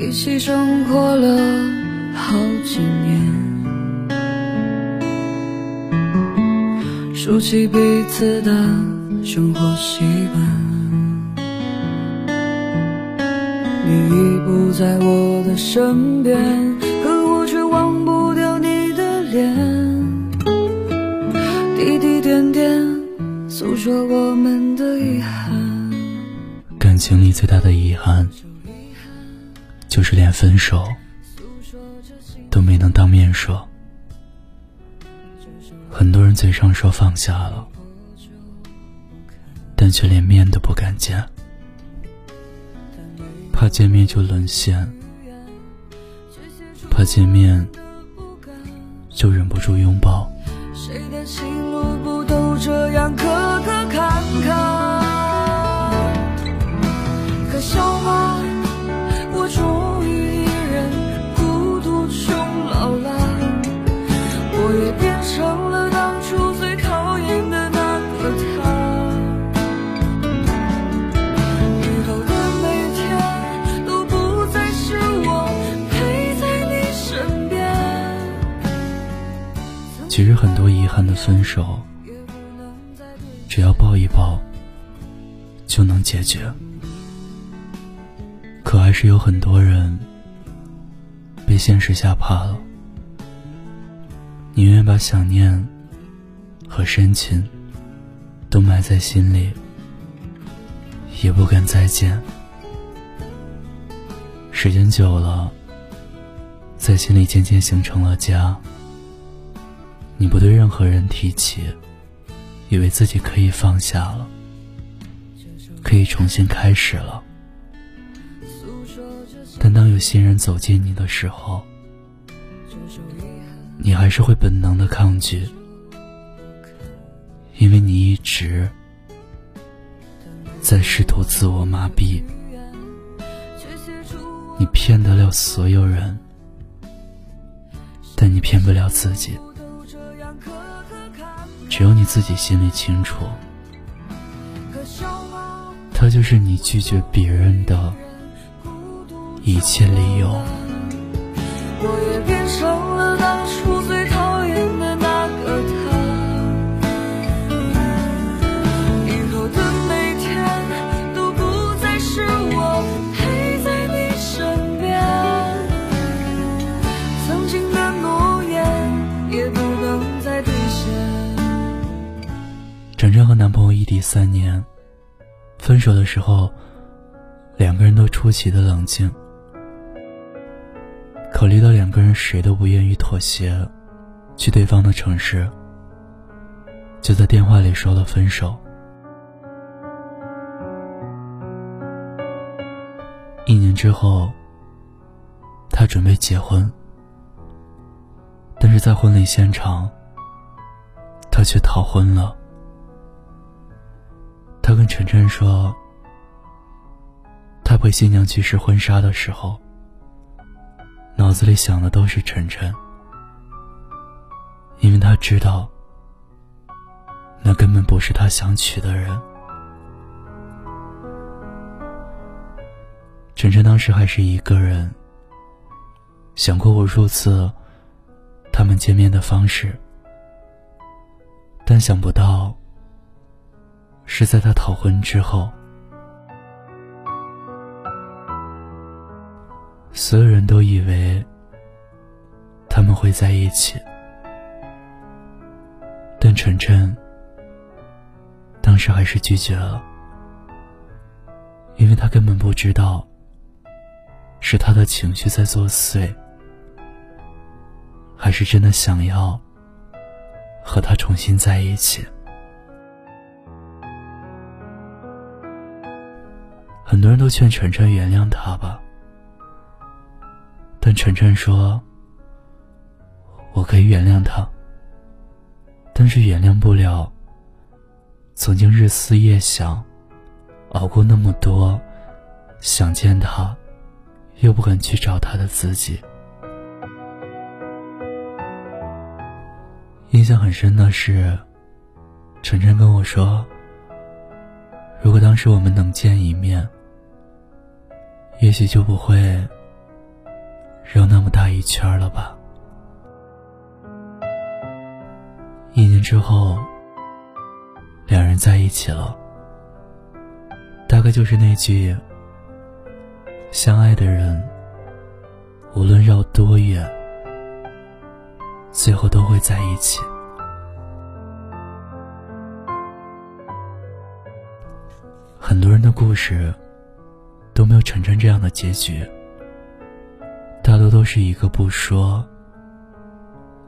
一起生活了好几年，熟悉彼此的生活习惯。你已不在我的身边，可我却忘不掉你的脸，滴滴点点诉说我们的遗憾。感情里最大的遗憾。就是连分手都没能当面说，很多人嘴上说放下了，但却连面都不敢见，怕见面就沦陷，怕见面就忍不住拥抱。谁的情路不都这样磕磕坎坎？可笑吗？其实很多遗憾的分手，只要抱一抱就能解决。可还是有很多人被现实吓怕了，宁愿把想念和深情都埋在心里，也不敢再见。时间久了，在心里渐渐形成了家。你不对任何人提起，以为自己可以放下了，可以重新开始了。但当有新人走进你的时候，你还是会本能的抗拒，因为你一直在试图自我麻痹。你骗得了所有人，但你骗不了自己。只有你自己心里清楚，他就是你拒绝别人的。一切理由。我也变成男朋友异地三年，分手的时候，两个人都出奇的冷静。考虑到两个人谁都不愿意妥协，去对方的城市，就在电话里说了分手。一年之后，他准备结婚，但是在婚礼现场，他却逃婚了。他跟晨晨说，他陪新娘去试婚纱的时候。脑子里想的都是晨晨，因为他知道，那根本不是他想娶的人。晨晨当时还是一个人，想过无数次他们见面的方式，但想不到是在他逃婚之后。所有人都以为他们会在一起，但晨晨当时还是拒绝了，因为他根本不知道是他的情绪在作祟，还是真的想要和他重新在一起。很多人都劝晨晨原谅他吧。但晨晨说：“我可以原谅他，但是原谅不了曾经日思夜想、熬过那么多、想见他又不敢去找他的自己。”印象很深的是，晨晨跟我说：“如果当时我们能见一面，也许就不会。”绕那么大一圈了吧？一年之后，两人在一起了。大概就是那句：“相爱的人，无论绕多远，最后都会在一起。”很多人的故事都没有成成这样的结局，大多都是一个不说，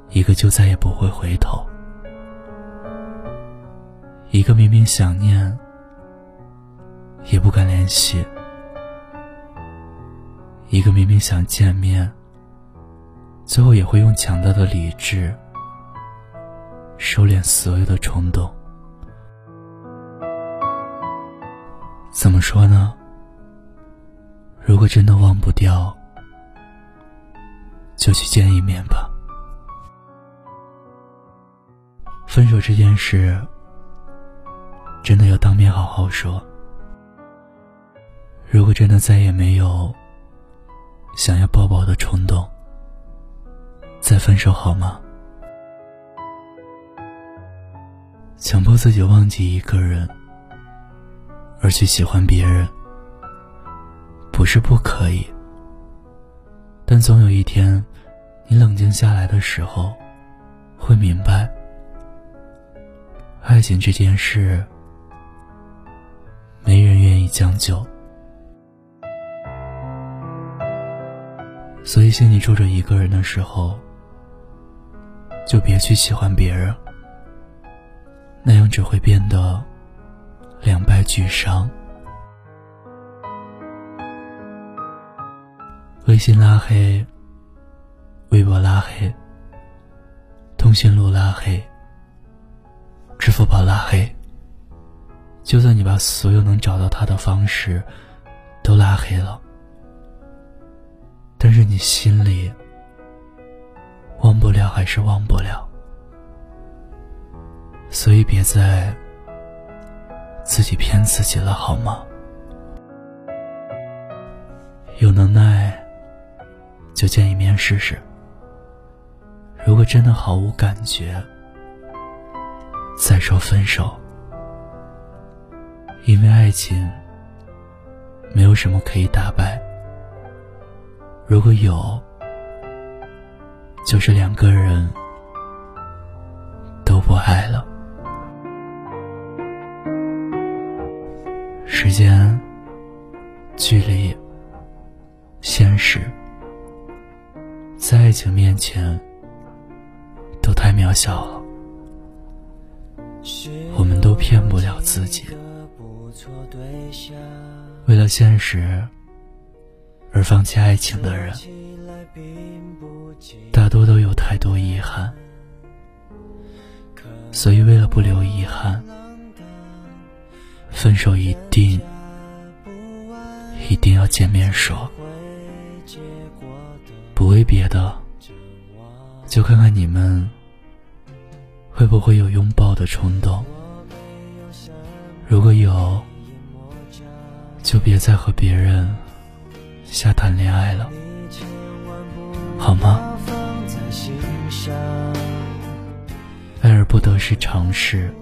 一个就再也不会回头。一个明明想念，也不敢联系；一个明明想见面，最后也会用强大的理智收敛所有的冲动。怎么说呢？如果真的忘不掉，就去见一面吧。分手这件事。真的要当面好好说。如果真的再也没有想要抱抱的冲动，再分手好吗？强迫自己忘记一个人，而去喜欢别人，不是不可以。但总有一天，你冷静下来的时候，会明白，爱情这件事。没人愿意将就，所以心里住着一个人的时候，就别去喜欢别人，那样只会变得两败俱伤。微信拉黑，微博拉黑，通讯录拉黑，支付宝拉黑。就算你把所有能找到他的方式都拉黑了，但是你心里忘不了，还是忘不了。所以别再自己骗自己了，好吗？有能耐就见一面试试。如果真的毫无感觉，再说分手。因为爱情没有什么可以打败，如果有，就是两个人都不爱了。时间、距离、现实，在爱情面前都太渺小了，我们都骗不了自己。为了现实而放弃爱情的人，大多都有太多遗憾。所以，为了不留遗憾，分手一定一定要见面说。不为别的，就看看你们会不会有拥抱的冲动。如果有。就别再和别人瞎谈恋爱了，好吗？爱而不得是常事，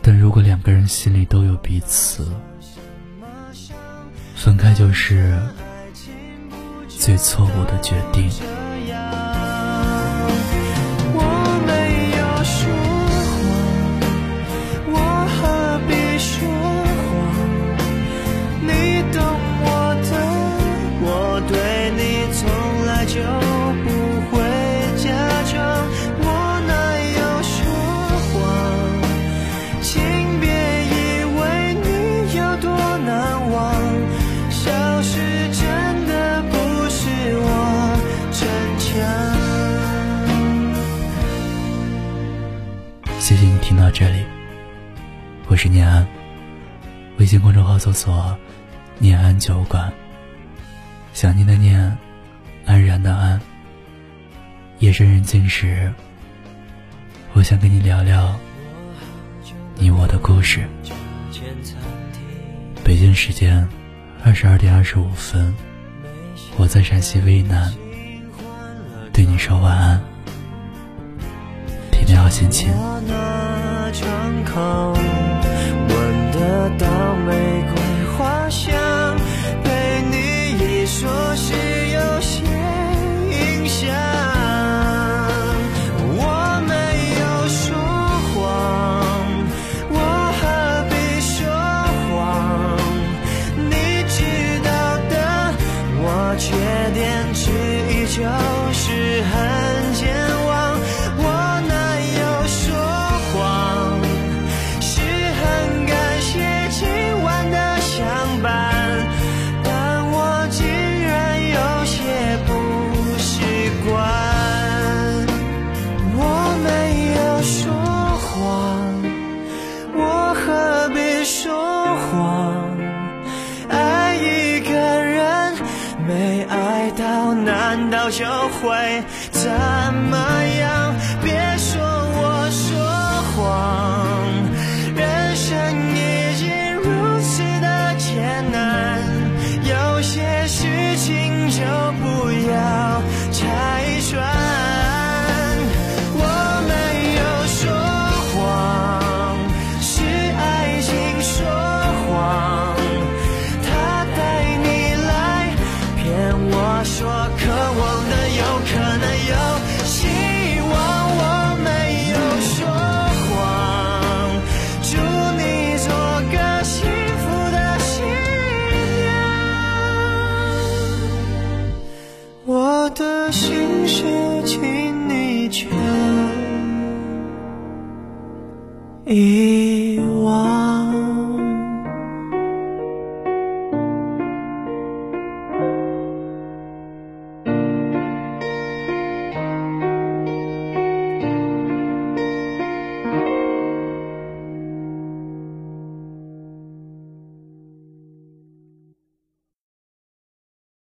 但如果两个人心里都有彼此，分开就是最错误的决定。听到这里，我是念安，微信公众号搜索“念安酒馆”，想念的念，安然的安。夜深人静时，我想跟你聊聊你我的故事。北京时间二十二点二十五分，我在陕西渭南，对你说晚安，天天好心情。就遗忘。